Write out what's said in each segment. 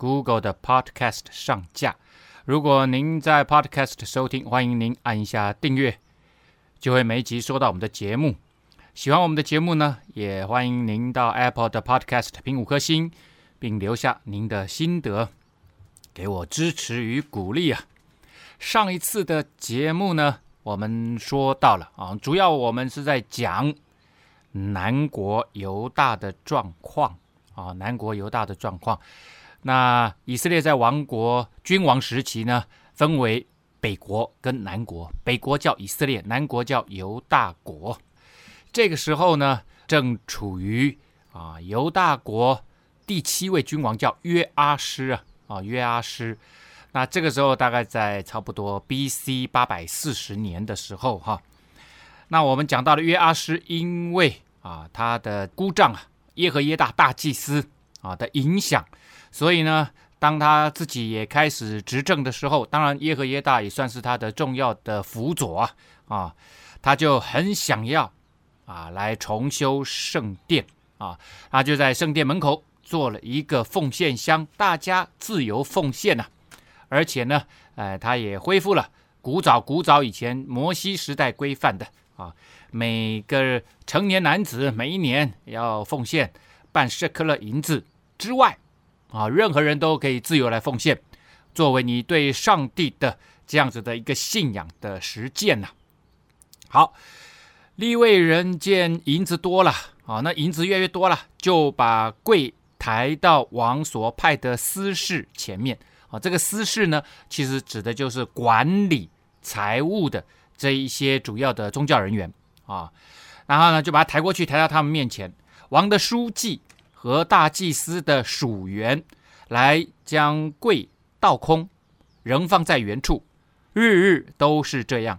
Google 的 Podcast 上架。如果您在 Podcast 收听，欢迎您按一下订阅，就会每集收到我们的节目。喜欢我们的节目呢，也欢迎您到 Apple 的 Podcast 评五颗星，并留下您的心得，给我支持与鼓励啊。上一次的节目呢，我们说到了啊，主要我们是在讲南国犹大的状况。啊，南国犹大的状况。那以色列在王国君王时期呢，分为北国跟南国。北国叫以色列，南国叫犹大国。这个时候呢，正处于啊犹大国第七位君王叫约阿施啊啊约阿施。那这个时候大概在差不多 B.C. 八百四十年的时候哈。那我们讲到了约阿施，因为啊他的姑丈啊。耶和耶大大祭司啊的影响，所以呢，当他自己也开始执政的时候，当然耶和耶大也算是他的重要的辅佐啊啊，他就很想要啊来重修圣殿啊，他就在圣殿门口做了一个奉献箱，大家自由奉献呐、啊，而且呢，呃，他也恢复了古早古早以前摩西时代规范的。啊，每个成年男子每一年要奉献半舍克勒银子之外，啊，任何人都可以自由来奉献，作为你对上帝的这样子的一个信仰的实践呐。好，立位人见银子多了，啊，那银子越来越多了，就把柜抬到王所派的司事前面。啊，这个司事呢，其实指的就是管理财务的。这一些主要的宗教人员啊，然后呢，就把他抬过去，抬到他们面前。王的书记和大祭司的属员来将柜倒空，仍放在原处，日日都是这样，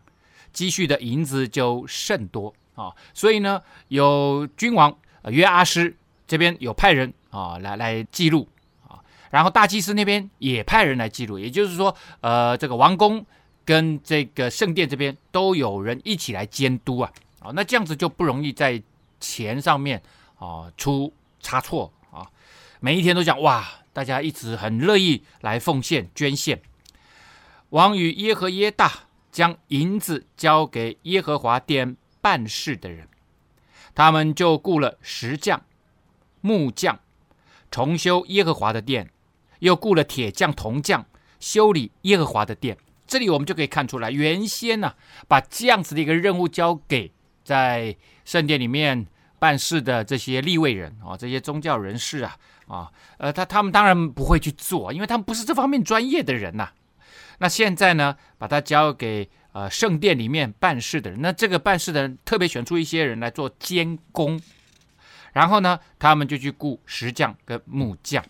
积蓄的银子就甚多啊。所以呢，有君王约阿施这边有派人啊来来记录啊，然后大祭司那边也派人来记录，也就是说，呃，这个王宫。跟这个圣殿这边都有人一起来监督啊，啊，那这样子就不容易在钱上面啊出差错啊。每一天都讲哇，大家一直很乐意来奉献捐献。王与耶和耶大将银子交给耶和华殿办事的人，他们就雇了石匠、木匠，重修耶和华的殿，又雇了铁匠、铜匠，修理耶和华的殿。这里我们就可以看出来，原先呢、把这样子的一个任务交给在圣殿里面办事的这些立位人啊，这些宗教人士啊，啊，呃，他他们当然不会去做，因为他们不是这方面专业的人呐、那现在呢，把它交给呃圣殿里面办事的人，那这个办事的人特别选出一些人来做监工，然后呢，他们就去雇石匠跟木匠。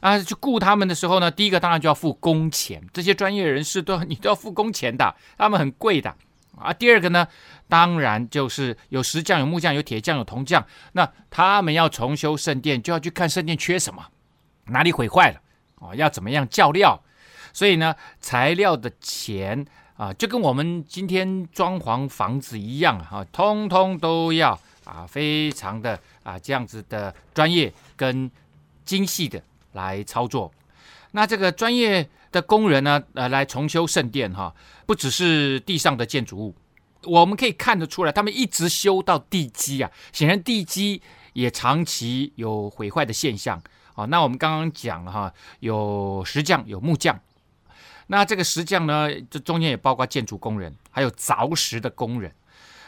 啊，去雇他们的时候呢，第一个当然就要付工钱，这些专业人士都你都要付工钱的，他们很贵的。啊。第二个呢，当然就是有石匠、有木匠、有铁匠、有铜匠，那他们要重修圣殿，就要去看圣殿缺什么，哪里毁坏了哦，要怎么样叫料。所以呢，材料的钱啊，就跟我们今天装潢房子一样啊，通通都要啊，非常的啊这样子的专业跟精细的。来操作，那这个专业的工人呢，呃，来重修圣殿哈，不只是地上的建筑物，我们可以看得出来，他们一直修到地基啊，显然地基也长期有毁坏的现象啊。那我们刚刚讲了哈，有石匠，有木匠，那这个石匠呢，这中间也包括建筑工人，还有凿石的工人。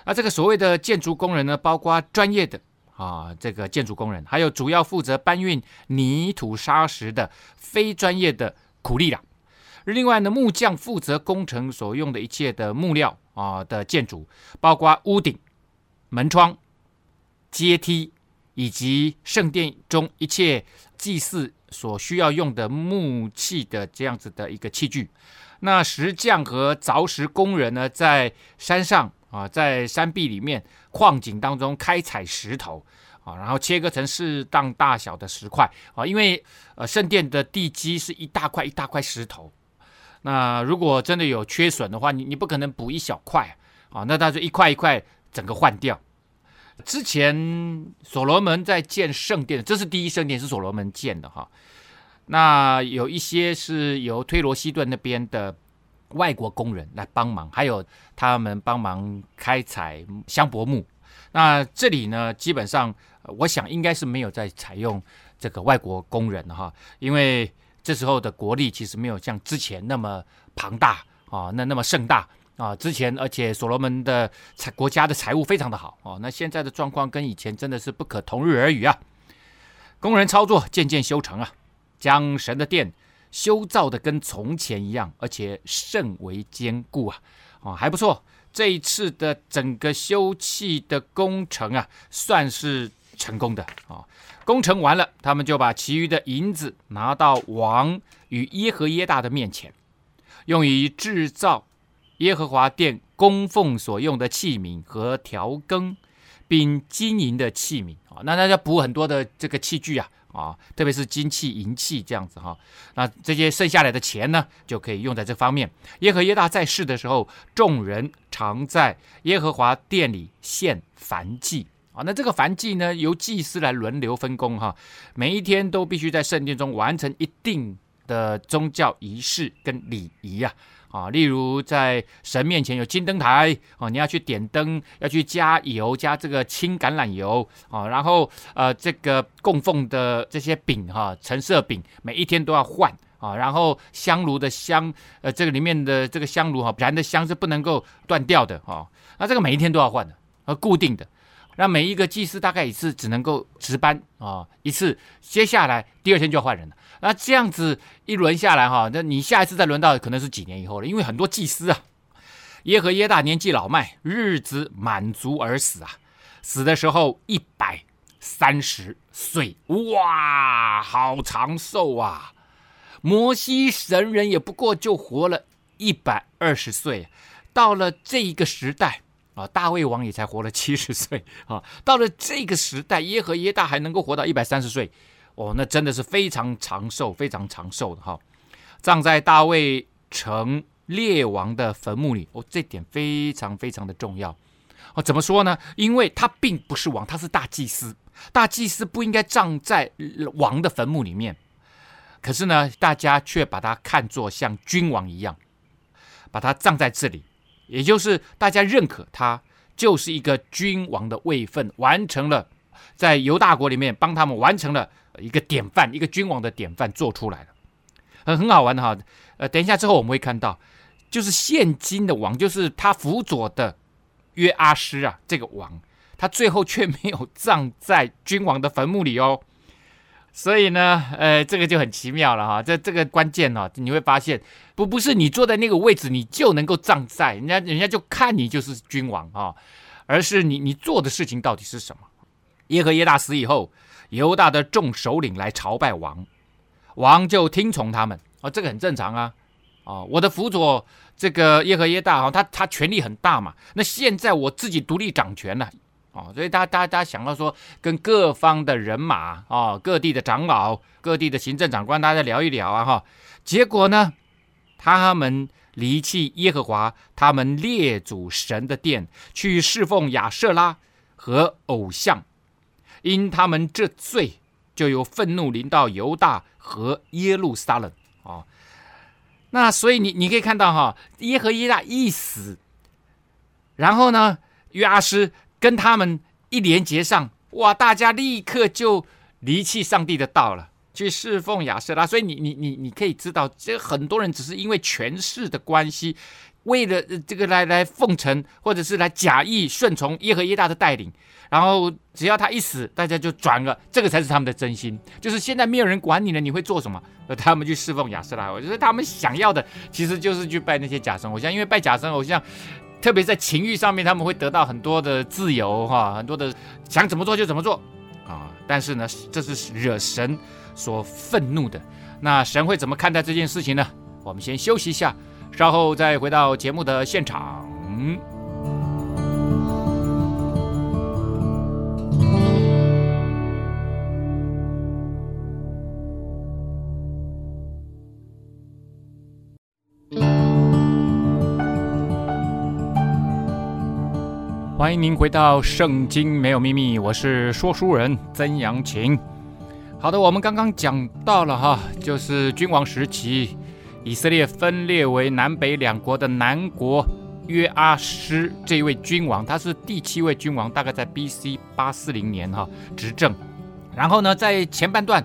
那这个所谓的建筑工人呢，包括专业的。啊，这个建筑工人，还有主要负责搬运泥土沙石的非专业的苦力啦。另外呢，木匠负责工程所用的一切的木料啊的建筑，包括屋顶、门窗、阶梯以及圣殿中一切祭祀所需要用的木器的这样子的一个器具。那石匠和凿石工人呢，在山上啊，在山壁里面矿井当中开采石头啊，然后切割成适当大小的石块啊，因为呃圣殿的地基是一大块一大块石头，那如果真的有缺损的话，你你不可能补一小块啊，那他就一块一块整个换掉。之前所罗门在建圣殿，这是第一圣殿，是所罗门建的哈。那有一些是由推罗西顿那边的外国工人来帮忙，还有他们帮忙开采香柏木。那这里呢，基本上我想应该是没有在采用这个外国工人哈，因为这时候的国力其实没有像之前那么庞大啊，那那么盛大啊。之前而且所罗门的财国家的财务非常的好哦，那现在的状况跟以前真的是不可同日而语啊。工人操作渐渐修成啊。将神的殿修造的跟从前一样，而且甚为坚固啊！哦，还不错。这一次的整个修葺的工程啊，算是成功的啊、工程完了，他们就把其余的银子拿到王与耶和耶大的面前，用于制造耶和华殿供奉所用的器皿和调羹，并金银的器皿啊、哦。那大家补很多的这个器具啊。啊，特别是金器、银器这样子哈，那这些剩下来的钱呢，就可以用在这方面。耶和耶大在世的时候，众人常在耶和华殿里献燔祭那这个燔祭呢，由祭司来轮流分工哈，每一天都必须在圣殿中完成一定的宗教仪式跟礼仪呀。啊，例如在神面前有金灯台啊，你要去点灯，要去加油，加这个青橄榄油啊，然后呃，这个供奉的这些饼哈，橙色饼每一天都要换啊，然后香炉的香，呃，这个里面的这个香炉哈，燃的香是不能够断掉的哈，那这个每一天都要换的，和固定的。那每一个祭司大概一次只能够值班啊一次，接下来第二天就要换人了。那这样子一轮下来哈，那你下一次再轮到可能是几年以后了，因为很多祭司啊，耶和耶大年纪老迈，日子满足而死啊，死的时候一百三十岁，哇，好长寿啊！摩西神人也不过就活了一百二十岁，到了这一个时代。啊，大卫王也才活了七十岁啊！到了这个时代，耶和耶大还能够活到一百三十岁，哦，那真的是非常长寿、非常长寿的哈。葬在大卫城列王的坟墓里，哦，这点非常非常的重要。哦，怎么说呢？因为他并不是王，他是大祭司，大祭司不应该葬在王的坟墓里面。可是呢，大家却把他看作像君王一样，把他葬在这里。也就是大家认可他就是一个君王的位分，完成了在犹大国里面帮他们完成了一个典范，一个君王的典范做出来了，很很好玩的哈。呃，等一下之后我们会看到，就是现今的王，就是他辅佐的约阿施啊，这个王，他最后却没有葬在君王的坟墓里哦。所以呢，呃，这个就很奇妙了哈。这这个关键呢，你会发现，不不是你坐在那个位置，你就能够站在人家，人家就看你就是君王啊，而是你你做的事情到底是什么。耶和耶大死以后，犹大的众首领来朝拜王，王就听从他们啊，这个很正常啊。啊，我的辅佐这个耶和耶大哈，他他权力很大嘛。那现在我自己独立掌权了。哦，所以大家、大家、想到说，跟各方的人马、哦，各地的长老、各地的行政长官，大家聊一聊啊，哈。结果呢，他们离弃耶和华，他们列祖神的殿，去侍奉亚瑟拉和偶像，因他们这罪，就有愤怒临到犹大和耶路撒冷、哦。那所以你你可以看到哈，耶和耶大一死，然后呢，约阿施。跟他们一连接上，哇！大家立刻就离弃上帝的道了，去侍奉亚舍拉。所以你你你你可以知道，这很多人只是因为权势的关系，为了这个来来奉承，或者是来假意顺从耶和耶大的带领。然后只要他一死，大家就转了，这个才是他们的真心。就是现在没有人管你了，你会做什么？他们去侍奉亚舍拉。我觉得他们想要的其实就是去拜那些假神偶像，因为拜假神偶像。特别在情欲上面，他们会得到很多的自由，哈，很多的想怎么做就怎么做，啊！但是呢，这是惹神所愤怒的。那神会怎么看待这件事情呢？我们先休息一下，稍后再回到节目的现场。欢迎您回到《圣经没有秘密》，我是说书人曾阳晴。好的，我们刚刚讲到了哈，就是君王时期，以色列分裂为南北两国的南国约阿施这一位君王，他是第七位君王，大概在 B.C. 八四零年哈执政。然后呢，在前半段，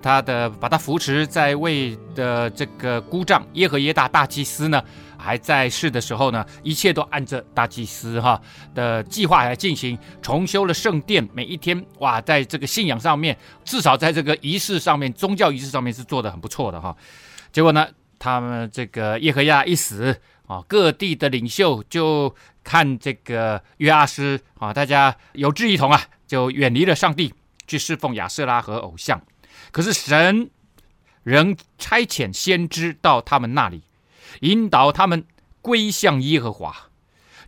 他的把他扶持在位的这个姑丈耶和耶大大祭司呢。还在世的时候呢，一切都按着大祭司哈的计划来进行，重修了圣殿。每一天哇，在这个信仰上面，至少在这个仪式上面，宗教仪式上面是做得很不错的哈。结果呢，他们这个耶和亚一死啊，各地的领袖就看这个约阿斯啊，大家有志一同啊，就远离了上帝，去侍奉亚瑟拉和偶像。可是神仍差遣先知到他们那里。引导他们归向耶和华，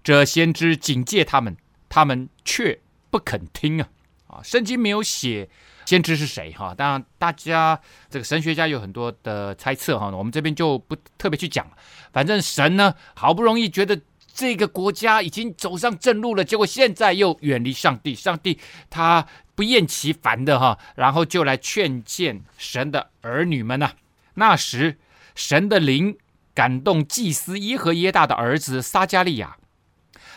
这先知警戒他们，他们却不肯听啊！啊，圣经没有写先知是谁哈，当然大家这个神学家有很多的猜测哈，我们这边就不特别去讲了。反正神呢，好不容易觉得这个国家已经走上正路了，结果现在又远离上帝，上帝他不厌其烦的哈，然后就来劝谏神的儿女们呐。那时神的灵。感动祭司耶和耶大的儿子撒迦利亚，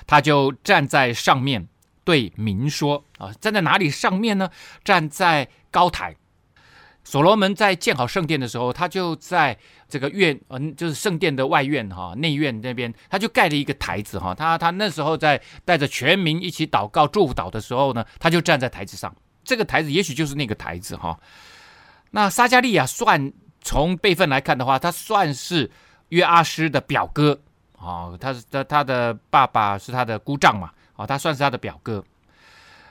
他就站在上面对民说：“啊，站在哪里上面呢？站在高台。所罗门在建好圣殿的时候，他就在这个院，嗯，就是圣殿的外院哈，内院那边，他就盖了一个台子哈。他他那时候在带着全民一起祷告祝福祷的时候呢，他就站在台子上。这个台子也许就是那个台子哈。那撒迦利亚算从辈分来看的话，他算是。约阿施的表哥，啊，他是他他的爸爸是他的姑丈嘛，啊，他算是他的表哥。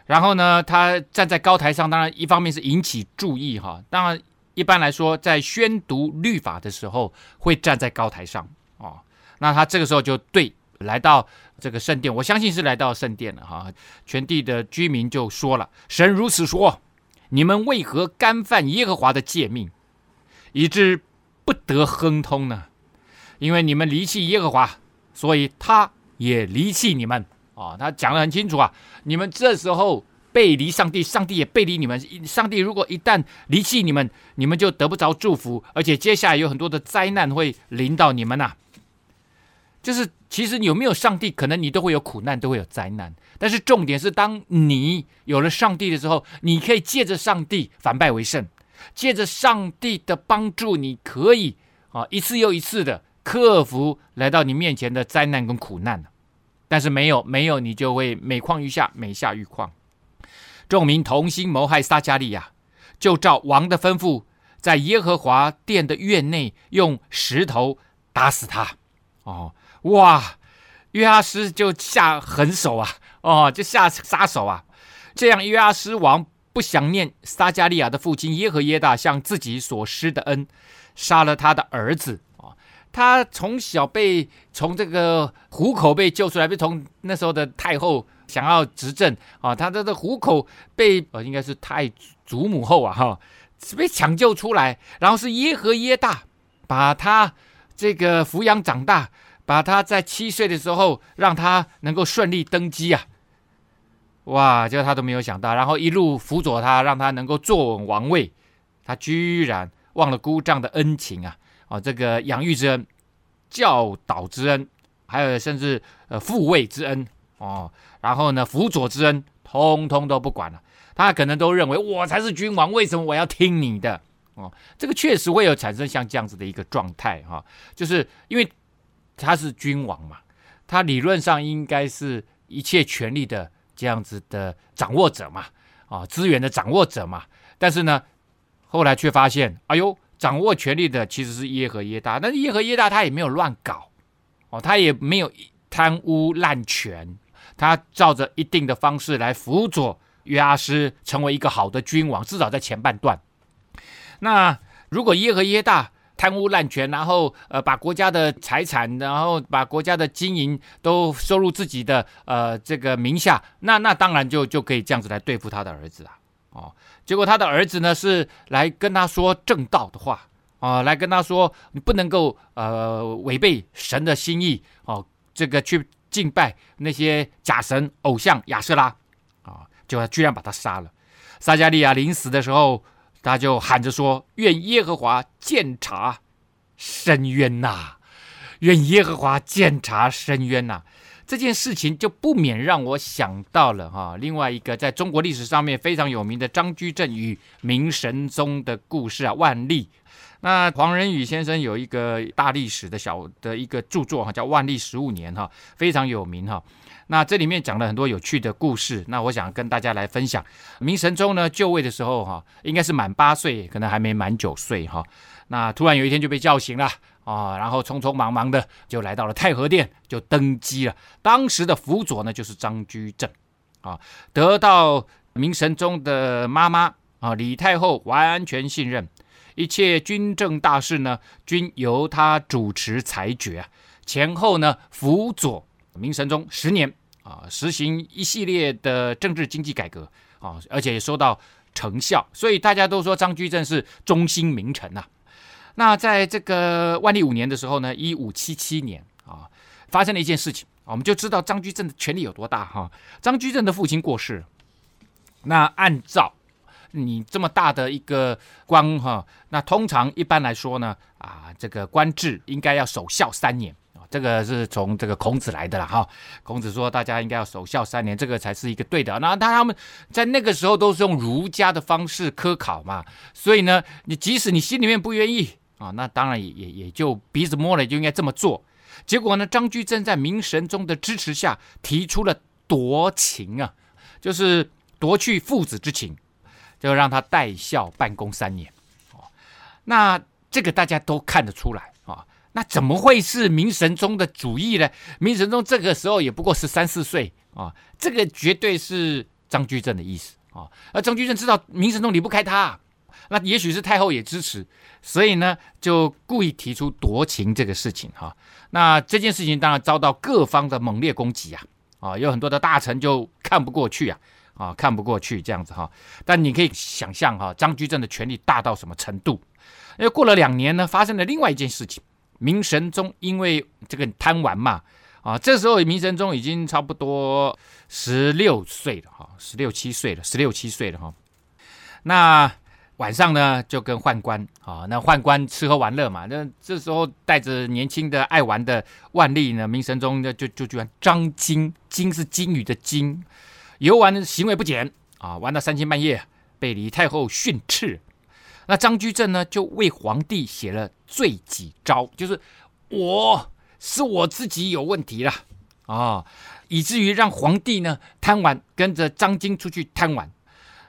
然后呢，他站在高台上，当然一方面是引起注意哈。当然一般来说，在宣读律法的时候会站在高台上啊。那他这个时候就对来到这个圣殿，我相信是来到圣殿了哈。全地的居民就说了：“神如此说，你们为何干犯耶和华的诫命，以致不得亨通呢？”因为你们离弃耶和华，所以他也离弃你们啊！他讲得很清楚啊！你们这时候背离上帝，上帝也背离你们。上帝如果一旦离弃你们，你们就得不着祝福，而且接下来有很多的灾难会临到你们呐。就是其实有没有上帝，可能你都会有苦难，都会有灾难。但是重点是，当你有了上帝的时候，你可以借着上帝反败为胜，借着上帝的帮助，你可以啊一次又一次的。克服来到你面前的灾难跟苦难，但是没有没有，你就会每况愈下，每下愈况。众民同心谋害撒迦利亚，就照王的吩咐，在耶和华殿的院内用石头打死他。哦，哇！约阿施就下狠手啊！哦，就下杀手啊！这样约阿施王不想念撒迦利亚的父亲耶和耶大向自己所施的恩，杀了他的儿子。他从小被从这个虎口被救出来，被从那时候的太后想要执政啊，他的的虎口被呃应该是太祖母后啊哈，被抢救出来，然后是耶和耶大把他这个抚养长大，把他在七岁的时候让他能够顺利登基啊，哇，就他都没有想到，然后一路辅佐他，让他能够坐稳王位，他居然忘了姑丈的恩情啊。啊，这个养育之恩、教导之恩，还有甚至呃复位之恩哦，然后呢辅佐之恩，通通都不管了。他可能都认为我才是君王，为什么我要听你的？哦，这个确实会有产生像这样子的一个状态哈，就是因为他是君王嘛，他理论上应该是一切权力的这样子的掌握者嘛，啊，资源的掌握者嘛。但是呢，后来却发现，哎呦。掌握权力的其实是耶和耶大，但是耶和耶大他也没有乱搞，哦，他也没有贪污滥权，他照着一定的方式来辅佐约阿施成为一个好的君王，至少在前半段。那如果耶和耶大贪污滥权，然后呃把国家的财产，然后把国家的经营都收入自己的呃这个名下，那那当然就就可以这样子来对付他的儿子啊。哦，结果他的儿子呢是来跟他说正道的话啊，来跟他说你不能够呃违背神的心意哦，这个去敬拜那些假神偶像亚舍拉啊，就居然把他杀了。撒迦利亚临死的时候，他就喊着说：“愿耶和华鉴察伸冤呐，愿耶和华鉴察伸冤呐。”这件事情就不免让我想到了哈，另外一个在中国历史上面非常有名的张居正与明神宗的故事啊，万历。那黄仁宇先生有一个大历史的小的一个著作哈，叫《万历十五年》哈，非常有名哈。那这里面讲了很多有趣的故事，那我想跟大家来分享。明神宗呢就位的时候哈，应该是满八岁，可能还没满九岁哈。那突然有一天就被叫醒了。啊，然后匆匆忙忙的就来到了太和殿，就登基了。当时的辅佐呢，就是张居正，啊，得到明神宗的妈妈啊李太后完全信任，一切军政大事呢，均由他主持裁决啊。前后呢，辅佐明神宗十年啊，实行一系列的政治经济改革啊，而且也收到成效，所以大家都说张居正是忠心名臣呐。那在这个万历五年的时候呢，一五七七年啊，发生了一件事情，我们就知道张居正的权力有多大哈。张居正的父亲过世，那按照你这么大的一个官哈，那通常一般来说呢，啊，这个官制应该要守孝三年，这个是从这个孔子来的了哈。孔子说大家应该要守孝三年，这个才是一个对的。那他们在那个时候都是用儒家的方式科考嘛，所以呢，你即使你心里面不愿意。啊，那当然也也也就鼻子摸了，就应该这么做。结果呢，张居正在明神宗的支持下提出了夺情啊，就是夺去父子之情，就让他代孝办公三年。哦，那这个大家都看得出来啊。那怎么会是明神宗的主意呢？明神宗这个时候也不过十三四岁啊，这个绝对是张居正的意思啊。而张居正知道明神宗离不开他。那也许是太后也支持，所以呢，就故意提出夺情这个事情哈。那这件事情当然遭到各方的猛烈攻击啊，啊，有很多的大臣就看不过去啊，啊，看不过去这样子哈。但你可以想象哈，张居正的权力大到什么程度？因为过了两年呢，发生了另外一件事情，明神宗因为这个贪玩嘛，啊，这时候明神宗已经差不多十六岁了哈，十六七岁了，十六七岁了哈，那。晚上呢，就跟宦官啊，那宦官吃喝玩乐嘛，那这时候带着年轻的爱玩的万历呢，明神宗就就就居然张金，金是金鱼的金，游玩行为不检啊，玩到三更半夜，被李太后训斥。那张居正呢，就为皇帝写了罪己诏，就是我是我自己有问题了啊，以至于让皇帝呢贪玩，跟着张金出去贪玩。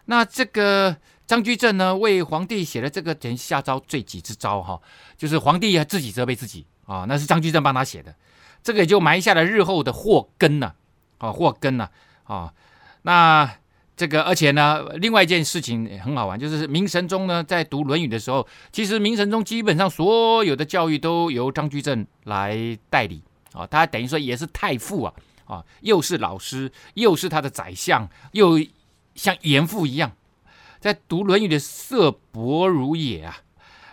那这个。张居正呢，为皇帝写了这个等于下诏罪己之诏哈，就是皇帝自己责备自己啊，那是张居正帮他写的，这个也就埋下了日后的祸根呐，啊祸根呐啊，那这个而且呢，另外一件事情也很好玩，就是明神宗呢在读《论语》的时候，其实明神宗基本上所有的教育都由张居正来代理啊，他等于说也是太傅啊啊，又是老师，又是他的宰相，又像严父一样。在读《论语》的色伯如也啊，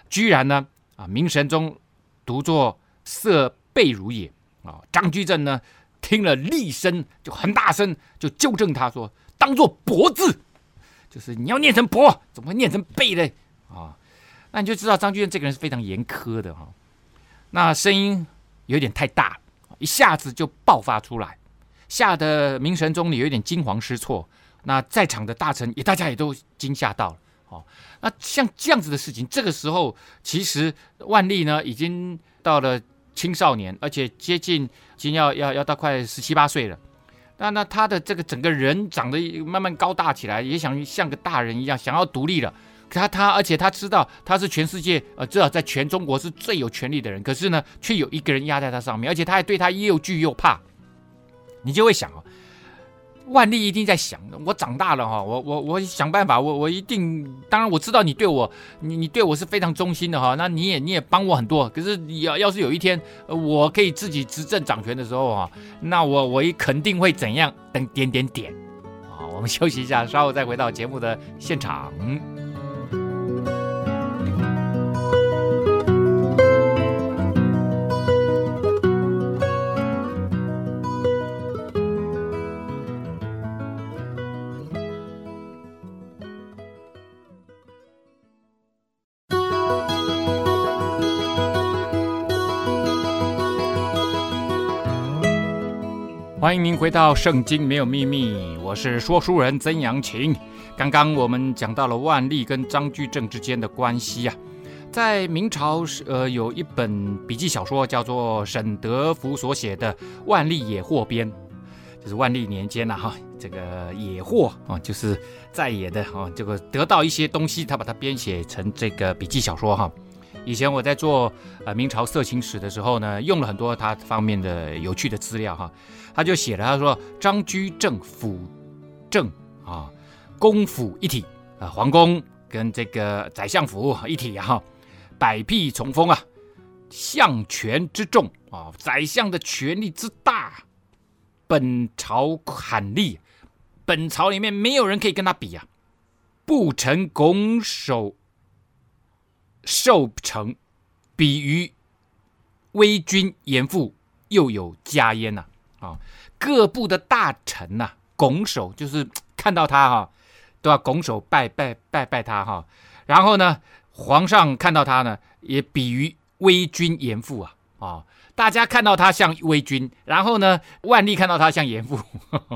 居然呢啊，明神宗读作色背如也啊。张居正呢听了厉声就很大声就纠正他说，当做伯字，就是你要念成伯，怎么会念成背呢？啊，那你就知道张居正这个人是非常严苛的哈。那声音有点太大，一下子就爆发出来，吓得明神宗里有点惊慌失措。那在场的大臣也，大家也都惊吓到了。哦，那像这样子的事情，这个时候其实万历呢已经到了青少年，而且接近已经要要要到快十七八岁了。那那他的这个整个人长得慢慢高大起来，也想像个大人一样，想要独立了。他他而且他知道他是全世界呃，至少在全中国是最有权力的人，可是呢，却有一个人压在他上面，而且他还对他又惧又怕。你就会想啊。万历一定在想，我长大了哈，我我我想办法，我我一定，当然我知道你对我，你你对我是非常忠心的哈，那你也你也帮我很多，可是要要是有一天我可以自己执政掌权的时候哈，那我我也肯定会怎样等点点点，啊，我们休息一下，稍后再回到节目的现场。欢迎您回到《圣经没有秘密》，我是说书人曾阳晴。刚刚我们讲到了万历跟张居正之间的关系啊，在明朝呃有一本笔记小说叫做沈德福所写的《万历野获编》，就是万历年间呐、啊、哈，这个野获啊，就是在野的啊，这个得到一些东西，他把它编写成这个笔记小说哈。以前我在做呃明朝色情史的时候呢，用了很多他方面的有趣的资料哈。他就写了，他说张居正辅政啊，公辅一体啊，皇宫跟这个宰相府一体哈、啊，百弊丛风啊，相权之重啊，宰相的权力之大，本朝罕立，本朝里面没有人可以跟他比、啊，不成拱手。受成，比于威君严父，又有加焉呐啊！啊各部的大臣呐、拱手就是看到他哈、都要拱手拜拜拜拜他哈、然后呢，皇上看到他呢，也比于威君严父啊啊！大家看到他像威君，然后呢，万历看到他像严父，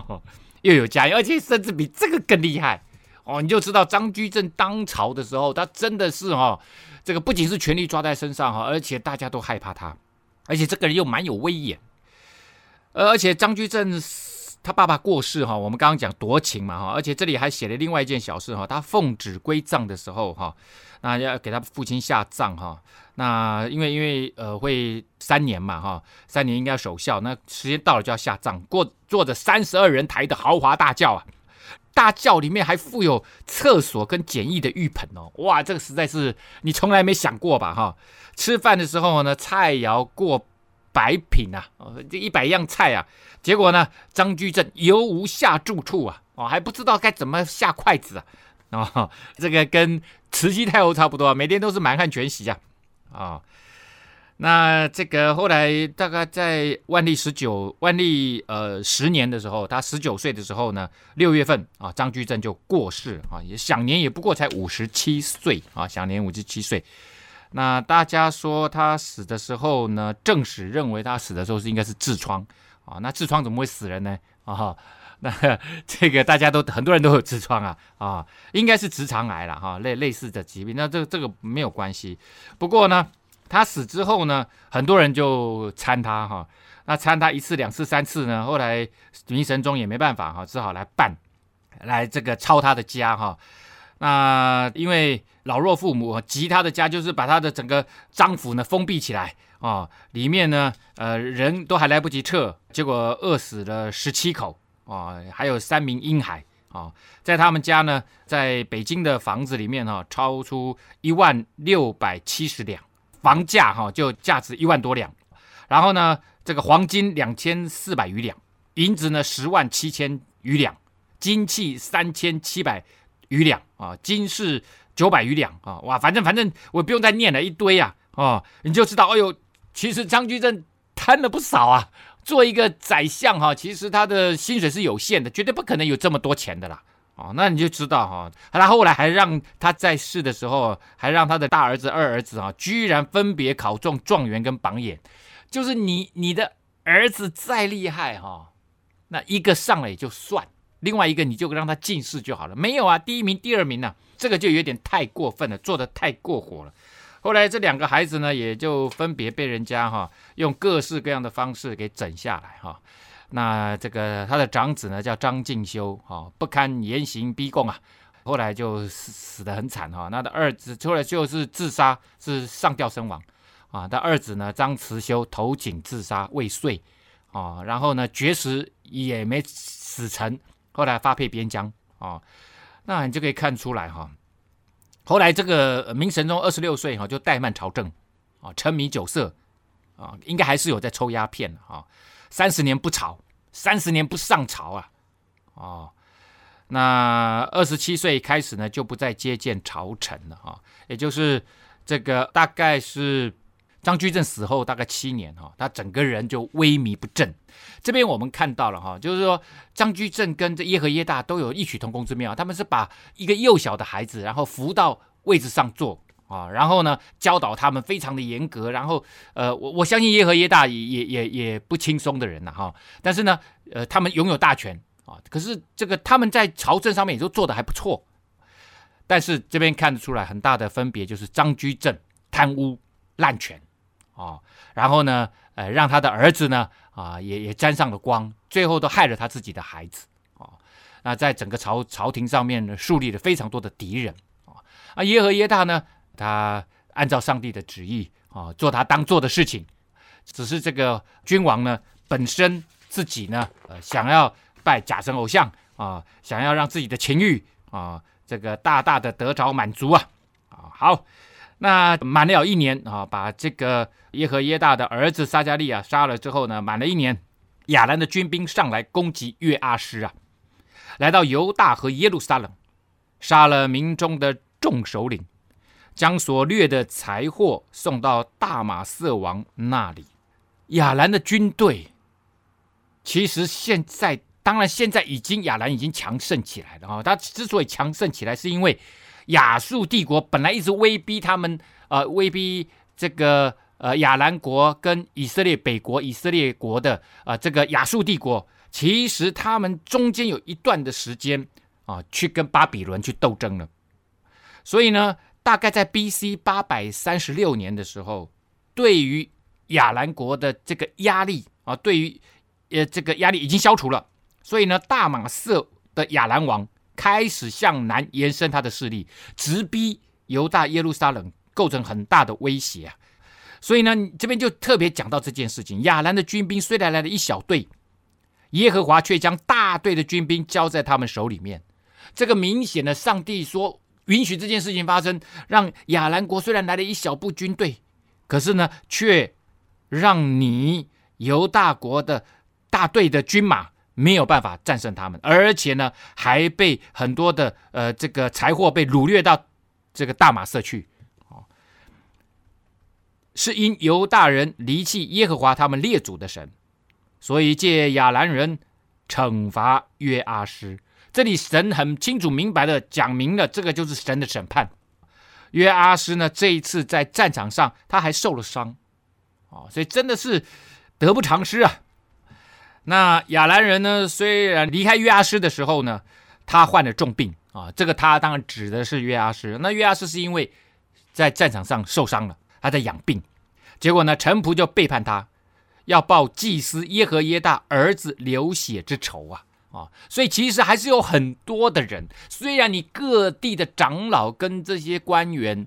又有加焉，而且甚至比这个更厉害哦！你就知道张居正当朝的时候，他真的是哈、哦。这个不仅是权力抓在身上哈，而且大家都害怕他，而且这个人又蛮有威严。而且张居正他爸爸过世哈，我们刚刚讲夺情嘛哈，而且这里还写了另外一件小事哈，他奉旨归葬的时候哈，那要给他父亲下葬哈，那因为因为呃会三年嘛哈，三年应该要守孝，那时间到了就要下葬，过坐着三十二人抬的豪华大轿啊。大轿里面还附有厕所跟简易的浴盆哦，哇，这个实在是你从来没想过吧哈？吃饭的时候呢，菜肴过百品啊，这一百样菜啊，结果呢，张居正犹无下箸处啊，哦，还不知道该怎么下筷子啊，哦，这个跟慈禧太后差不多，每天都是满汉全席啊，啊、哦。那这个后来大概在万历十九、万历呃十年的时候，他十九岁的时候呢，六月份啊，张居正就过世啊，也享年也不过才五十七岁啊，享年五十七岁。那大家说他死的时候呢，正史认为他死的时候是应该是痔疮啊，那痔疮怎么会死人呢？啊，那这个大家都很多人都有痔疮啊啊，应该是直肠癌了哈，类类似的疾病，那这个这个没有关系。不过呢。他死之后呢，很多人就参他哈，那参他一次、两次、三次呢，后来明神宗也没办法哈，只好来办，来这个抄他的家哈。那因为老弱父母，及他的家就是把他的整个章府呢封闭起来啊，里面呢呃人都还来不及撤，结果饿死了十七口啊，还有三名婴孩啊，在他们家呢，在北京的房子里面哈，超出一万六百七十两。房价哈就价值一万多两，然后呢，这个黄金两千四百余两，银子呢十万七千余两，金器三千七百余两啊，金是九百余两啊，哇，反正反正我不用再念了一堆啊，哦，你就知道，哎呦，其实张居正贪了不少啊，做一个宰相哈，其实他的薪水是有限的，绝对不可能有这么多钱的啦。哦，那你就知道哈，他后来还让他在世的时候，还让他的大儿子、二儿子啊，居然分别考中状元跟榜眼。就是你你的儿子再厉害哈，那一个上了也就算，另外一个你就让他进士就好了。没有啊，第一名、第二名呢、这个就有点太过分了，做的太过火了。后来这两个孩子呢，也就分别被人家哈用各式各样的方式给整下来哈。那这个他的长子呢，叫张敬修，哈，不堪严刑逼供啊，后来就死死得很惨哈。那的二子后来就是自杀，是上吊身亡啊。他二子呢，张慈修投井自杀未遂啊，然后呢绝食也没死成后来发配边疆啊，那你就可以看出来哈。后来这个明神宗二十六岁哈，就怠慢朝政啊，沉迷酒色啊，应该还是有在抽鸦片啊。三十年不朝，三十年不上朝啊，哦，那二十七岁开始呢，就不再接见朝臣了啊，也就是这个大概是张居正死后大概七年哈，他整个人就萎靡不振。这边我们看到了哈，就是说张居正跟这耶和耶大都有异曲同工之妙，他们是把一个幼小的孩子，然后扶到位置上坐。啊，然后呢，教导他们非常的严格，然后，呃，我我相信耶和耶大也也也也不轻松的人呐，哈，但是呢，呃，他们拥有大权啊，可是这个他们在朝政上面也都做得还不错，但是这边看得出来很大的分别，就是张居正贪污滥权啊，然后呢，呃，让他的儿子呢，啊，也也沾上了光，最后都害了他自己的孩子啊，那在整个朝朝廷上面呢，树立了非常多的敌人啊，啊，耶和耶大呢，他按照上帝的旨意啊，做他当做的事情。只是这个君王呢，本身自己呢，呃，想要拜假神偶像啊，想要让自己的情欲啊，这个大大的得着满足啊。啊，好，那满了一年啊，把这个耶和耶大的儿子撒迦利亚杀了之后呢，满了一年，亚兰的军兵上来攻击约阿施啊，来到犹大和耶路撒冷，杀了民众的众首领。将所掠的财货送到大马色王那里。亚兰的军队其实现在，当然现在已经亚兰已经强盛起来了啊。他之所以强盛起来，是因为亚述帝国本来一直威逼他们，呃，威逼这个呃亚兰国跟以色列北国以色列国的、呃，这个亚述帝国，其实他们中间有一段的时间啊，去跟巴比伦去斗争了。所以呢。大概在 B.C. 八百三十六年的时候，对于亚兰国的这个压力啊，对于呃这个压力已经消除了，所以呢，大马色的亚兰王开始向南延伸他的势力，直逼犹大耶路撒冷，构成很大的威胁啊。所以呢，这边就特别讲到这件事情：亚兰的军兵虽然来了一小队，耶和华却将大队的军兵交在他们手里面。这个明显的，上帝说。允许这件事情发生，让亚兰国虽然来了一小部军队，可是呢，却让你犹大国的大队的军马没有办法战胜他们，而且呢，还被很多的呃这个财货被掳掠到这个大马色去。是因犹大人离弃耶和华他们列祖的神，所以借亚兰人惩罚约阿施。这里神很清楚明白的讲明了，这个就是神的审判。约阿施呢，这一次在战场上他还受了伤，啊，所以真的是得不偿失啊。那亚兰人呢，虽然离开约阿施的时候呢，他患了重病啊，这个他当然指的是约阿施。那约阿施是因为在战场上受伤了，他在养病，结果呢，臣仆就背叛他，要报祭司耶和耶大儿子流血之仇啊。啊，所以其实还是有很多的人，虽然你各地的长老跟这些官员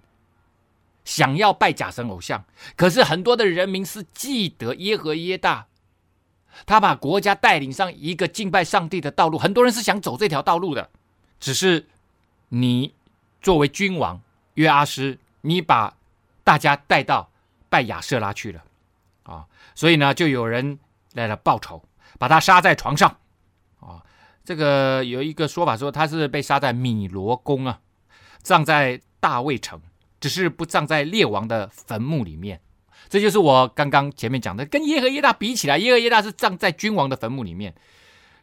想要拜假神偶像，可是很多的人民是记得耶和耶大，他把国家带领上一个敬拜上帝的道路，很多人是想走这条道路的，只是你作为君王约阿施，你把大家带到拜亚瑟拉去了，啊，所以呢，就有人来了报仇，把他杀在床上啊。这个有一个说法说他是被杀在米罗宫啊，葬在大卫城，只是不葬在列王的坟墓里面。这就是我刚刚前面讲的，跟耶和耶大比起来，耶和耶大是葬在君王的坟墓里面，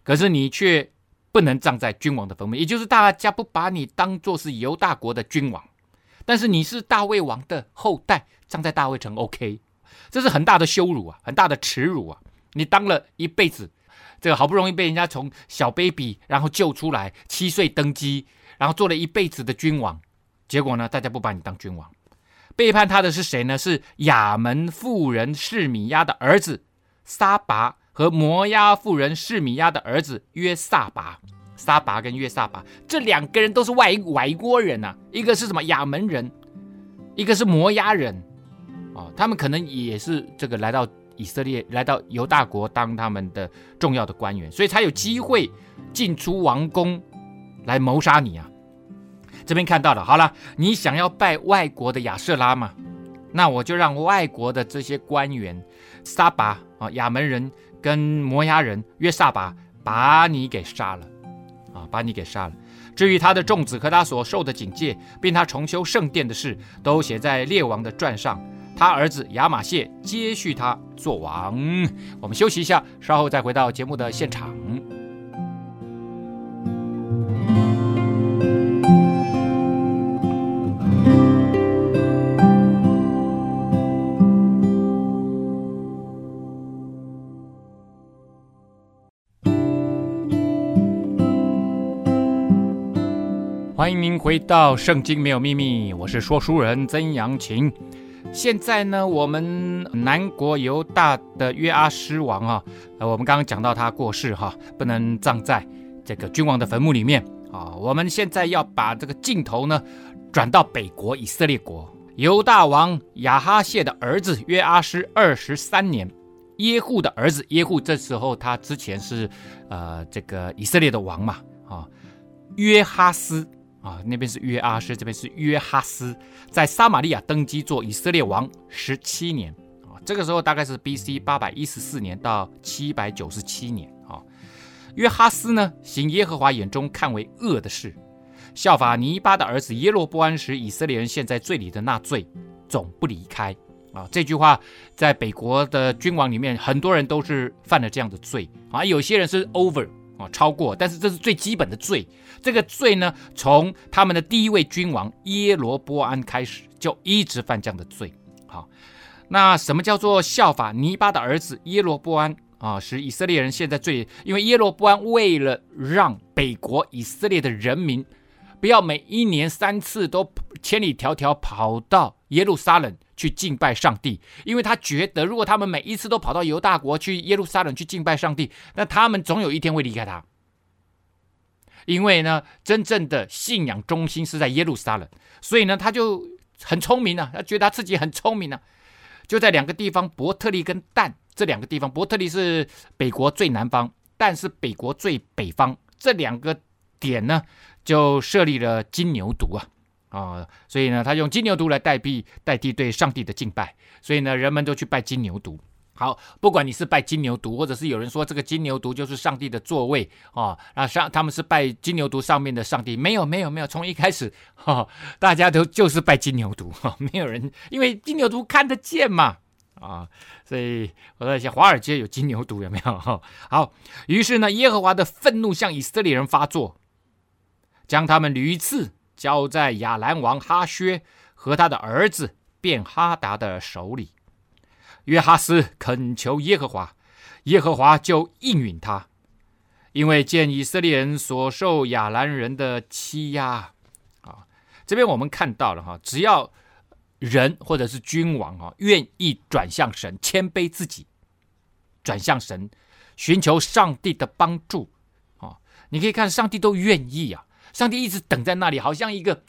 可是你却不能葬在君王的坟墓，也就是大家不把你当作是犹大国的君王，但是你是大卫王的后代，葬在大卫城 OK，这是很大的羞辱啊，很大的耻辱啊！你当了一辈子。这个好不容易被人家从小 baby 然后救出来，七岁登基，然后做了一辈子的君王，结果呢，大家不把你当君王，背叛他的是谁呢？是亚门妇人示米亚的儿子撒拔和摩押妇人示米亚的儿子约萨拔。撒拔跟约萨拔这两个人都是外外国人啊，一个是什么亚门人，一个是摩押人，哦，他们可能也是这个来到以色列，来到犹大国当他们的重要的官员，所以才有机会进出王宫来谋杀你啊。这边看到了，好了，你想要拜外国的亚瑟拉吗？那我就让外国的这些官员撒拔啊，亚门人跟摩押人约撒拔把你给杀了啊，把你给杀了。至于他的众子和他所受的警戒，并他重修圣殿的事，都写在列王的传上。他儿子亚玛谢接续他做王。我们休息一下，稍后再回到节目的现场。欢迎您回到《圣经没有秘密》，我是说书人曾阳晴。现在呢，我们南国犹大的约阿施王啊，呃，我们刚刚讲到他过世哈、不能葬在这个君王的坟墓里面啊。我们现在要把这个镜头呢转到北国以色列国，犹大王亚哈谢的儿子约阿施二十三年，耶户的儿子耶户，这时候他之前是呃这个以色列的王嘛啊，约哈斯。啊，那边是约阿施，这边是约哈斯，在撒玛利亚登基做以色列王十七年啊。这个时候大概是 B.C. 八百一十四年到七百九十七年啊。约哈斯呢，行耶和华眼中看为恶的事，效法尼巴的儿子耶罗波安时，以色列人陷在罪里的那罪，总不离开啊。这句话在北国的君王里面，很多人都是犯了这样的罪啊。有些人是 over。啊，超过，但是这是最基本的罪。这个罪呢，从他们的第一位君王耶罗波安开始，就一直犯这样的罪。好，那什么叫做效法尼巴的儿子耶罗波安啊？使以色列人现在罪，因为耶罗波安为了让北国以色列的人民不要每一年三次都千里迢迢跑到耶路撒冷。去敬拜上帝，因为他觉得，如果他们每一次都跑到犹大国去耶路撒冷去敬拜上帝，那他们总有一天会离开他。因为呢，真正的信仰中心是在耶路撒冷，所以呢，他就很聪明啊，他觉得他自己很聪明啊，就在两个地方，伯特利跟但这两个地方，伯特利是北国最南方，但是北国最北方，这两个点呢，就设立了金牛犊啊。啊、所以呢，他用金牛犊来代替代替对上帝的敬拜，所以呢，人们都去拜金牛犊。好，不管你是拜金牛犊，或者是有人说这个金牛犊就是上帝的座位啊，那、上他们是拜金牛犊上面的上帝，没有没有没有，从一开始哈、哦，大家都就是拜金牛犊哈，没有人因为金牛犊看得见嘛啊、所以我在想华尔街有金牛犊有没有？哈，好，于是呢，耶和华的愤怒向以色列人发作，将他们屡次。交在亚兰王哈薛和他的儿子便哈达的手里。约哈斯恳求耶和华，耶和华就应允他，因为见以色列人所受亚兰人的欺压啊。这边我们看到了哈，只要人或者是君王啊，愿意转向神，谦卑自己，转向神，寻求上帝的帮助啊，你可以看上帝都愿意啊。上帝一直等在那里，好像一个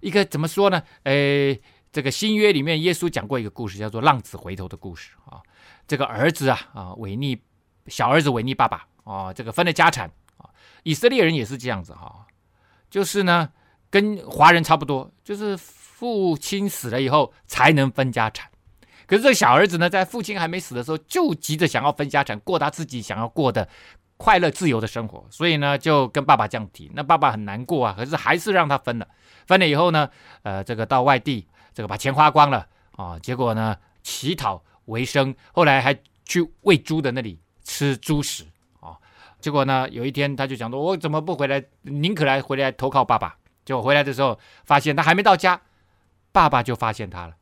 一个怎么说呢？诶，这个新约里面，耶稣讲过一个故事，叫做浪子回头的故事啊。这个儿子啊啊，违逆小儿子违逆爸爸啊，这个分了家产啊。以色列人也是这样子哈，就是呢，跟华人差不多，就是父亲死了以后才能分家产。可是这个小儿子呢，在父亲还没死的时候，就急着想要分家产，过他自己想要过的。快乐自由的生活，所以呢，就跟爸爸这样提，那爸爸很难过啊，可是还是让他分了。分了以后呢，呃，这个到外地，这个把钱花光了啊，结果呢，乞讨为生，后来还去喂猪的那里吃猪食啊。结果呢，有一天他就讲说，我怎么不回来？宁可来回来投靠爸爸。结果回来的时候，发现他还没到家，爸爸就发现他了，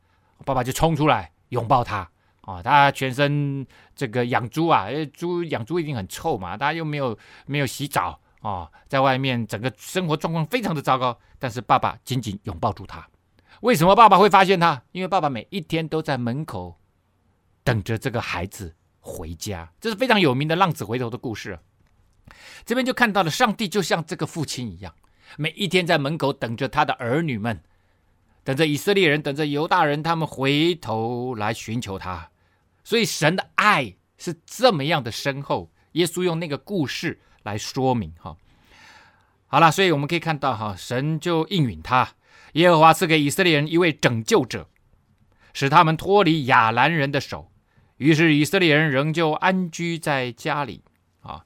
爸爸就冲出来拥抱他。啊、哦，他全身这个养猪啊，因为猪养猪一定很臭嘛，他又没有没有洗澡啊、哦，在外面整个生活状况非常的糟糕。但是爸爸紧紧拥抱住他。为什么爸爸会发现他？因为爸爸每一天都在门口等着这个孩子回家。这是非常有名的浪子回头的故事。这边就看到了上帝就像这个父亲一样，每一天在门口等着他的儿女们，等着以色列人，等着犹大人，他们回头来寻求他。所以神的爱是这么样的深厚。耶稣用那个故事来说明哈。好了，所以我们可以看到哈，神就应允他，耶和华赐给以色列人一位拯救者，使他们脱离亚兰人的手。于是以色列人仍旧安居在家里啊。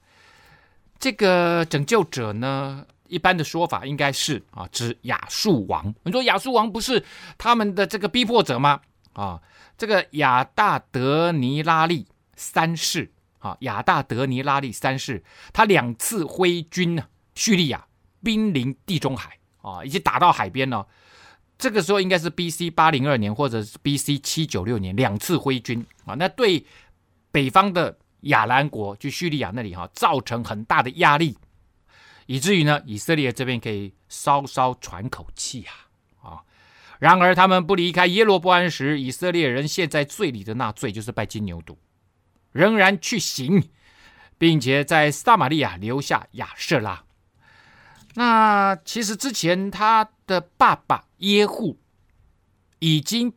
这个拯救者呢，一般的说法应该是啊，指亚述王。你说亚述王不是他们的这个逼迫者吗？啊，这个亚大德尼拉利三世啊，亚大德尼拉利三世，他两次挥军呢，叙利亚兵临地中海啊，已经打到海边了。这个时候应该是 B.C. 八零二年或者是 B.C. 七九六年，两次挥军啊，那对北方的亚兰国，就叙利亚那里哈，造成很大的压力，以至于呢，以色列这边可以稍稍喘口气啊啊。然而他们不离开耶罗波安时，以色列人陷在罪里的那罪，就是拜金牛犊，仍然去行，并且在撒玛利亚留下亚舍拉。那其实之前他的爸爸耶户已经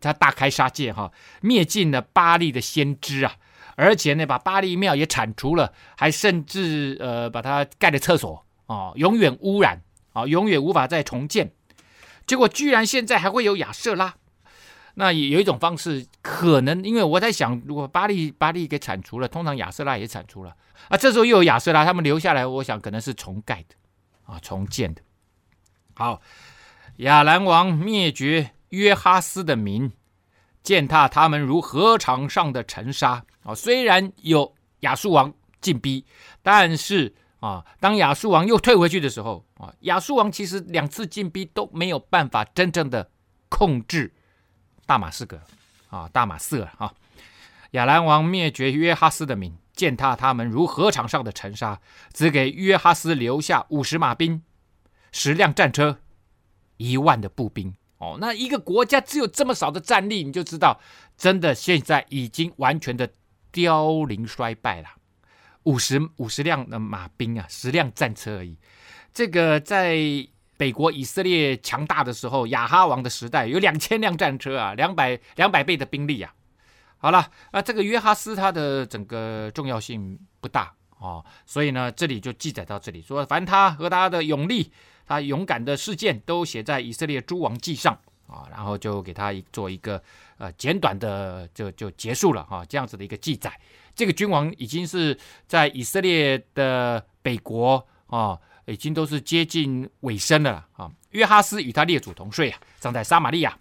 他大开杀戒哈，灭尽了巴利的先知啊，而且呢把巴利庙也铲除了，还甚至呃把它盖了厕所啊，永远污染啊，永远无法再重建。结果居然现在还会有亚瑟拉，那有一种方式可能，因为我在想，如果巴利巴利给铲除了，通常亚瑟拉也铲除了啊，这时候又有亚瑟拉，他们留下来，我想可能是重盖的。啊，重建的。好，亚兰王灭绝约哈斯的民，践踏他们如河场上的尘沙。啊，虽然有亚述王进逼，但是啊，当亚述王又退回去的时候，啊，亚述王其实两次进逼都没有办法真正的控制大马士革啊，大马色啊。亚兰王灭绝约哈斯的民。践踏他们如河场上的尘沙，只给约哈斯留下五十马兵、十辆战车、一万的步兵。哦，那一个国家只有这么少的战力，你就知道，真的现在已经完全的凋零衰败了。五十五十辆的马兵啊，十辆战车而已。这个在北国以色列强大的时候，亚哈王的时代有两千辆战车啊，两百两百倍的兵力啊。好了，那这个约哈斯他的整个重要性不大哦，所以呢，这里就记载到这里，说凡他和他的勇力，他勇敢的事件都写在以色列诸王记上啊，然后就给他做一个呃简短的就就结束了哈，这样子的一个记载。这个君王已经是在以色列的北国啊，已经都是接近尾声了啊。约哈斯与他列祖同睡啊，葬在撒玛利亚，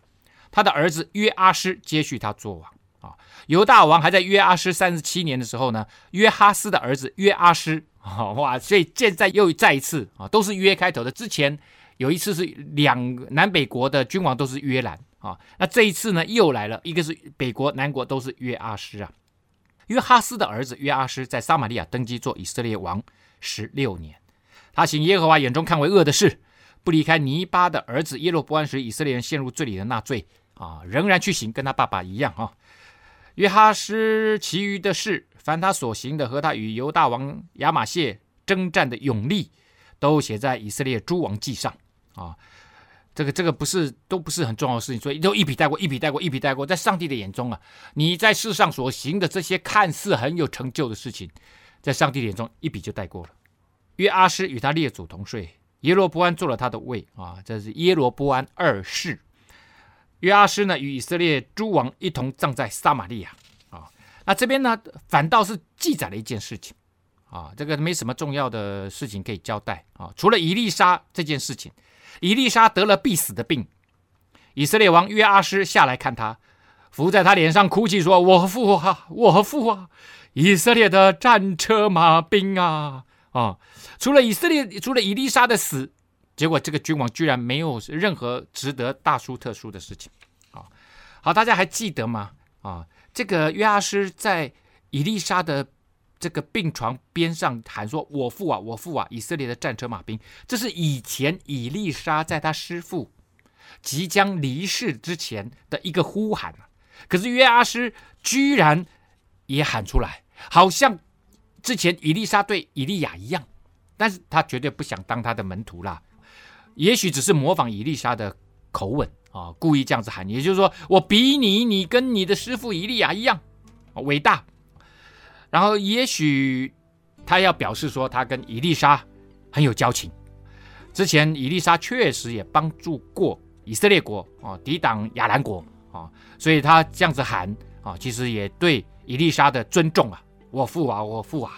他的儿子约阿施接续他做王。啊，犹大王还在约阿施三十七年的时候呢，约哈斯的儿子约阿施，哇，所以现在又再一次啊，都是约开头的。之前有一次是两南北国的君王都是约兰啊，那这一次呢又来了一个是北国南国都是约阿施啊。约哈斯的儿子约阿施在撒玛利亚登基做以色列王十六年，他行耶和华眼中看为恶的事，不离开尼巴的儿子耶罗波安时以色列人陷入罪里的那罪啊，仍然去行，跟他爸爸一样啊。约哈斯其余的事，凡他所行的和他与犹大王亚玛谢征战的勇力，都写在以色列诸王记上啊。这个这个不是都不是很重要的事情，所以都一笔带过，一笔带过，一笔带过。在上帝的眼中啊，你在世上所行的这些看似很有成就的事情，在上帝眼中一笔就带过了。约阿施与他列祖同睡，耶罗波安做了他的位啊，这是耶罗波安二世。约阿施呢，与以色列诸王一同葬在撒玛利亚啊。那这边呢，反倒是记载了一件事情啊，这个没什么重要的事情可以交代啊，除了以利沙这件事情，以利沙得了必死的病，以色列王约阿施下来看他，伏在他脸上哭泣说：“我父啊，我父啊，以色列的战车马兵啊啊！”除了以色列，除了以利沙的死。结果这个君王居然没有任何值得大书特书的事情，啊，好，大家还记得吗？啊，这个约阿施在以利沙的这个病床边上喊说：“我父啊，我父啊，以色列的战车马兵。”这是以前以利沙在他师父即将离世之前的一个呼喊。可是约阿施居然也喊出来，好像之前以利沙对以利亚一样，但是他绝对不想当他的门徒啦。也许只是模仿以利沙的口吻啊，故意这样子喊，也就是说，我比你，你跟你的师傅以利亚一样伟大。然后也许他要表示说，他跟以利沙很有交情。之前以利沙确实也帮助过以色列国啊，抵挡亚兰国啊，所以他这样子喊啊，其实也对以利沙的尊重啊。我父啊，我父啊，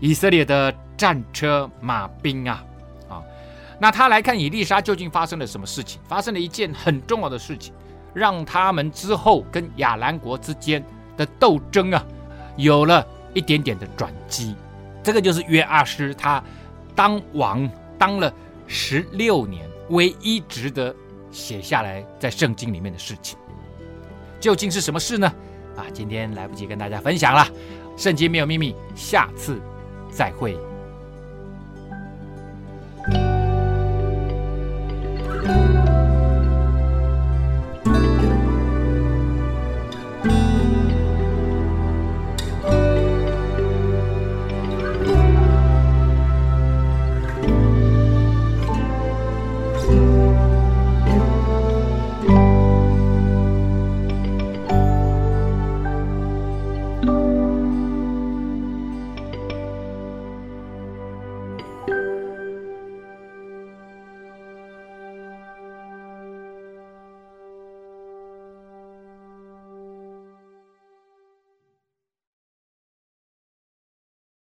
以色列的战车马兵，啊，那他来看以丽莎究竟发生了什么事情？发生了一件很重要的事情，让他们之后跟亚兰国之间的斗争啊，有了一点点的转机。这个就是约阿施他当王当了十六年，唯一值得写下来在圣经里面的事情，究竟是什么事呢？啊，今天来不及跟大家分享了。圣经没有秘密，下次再会。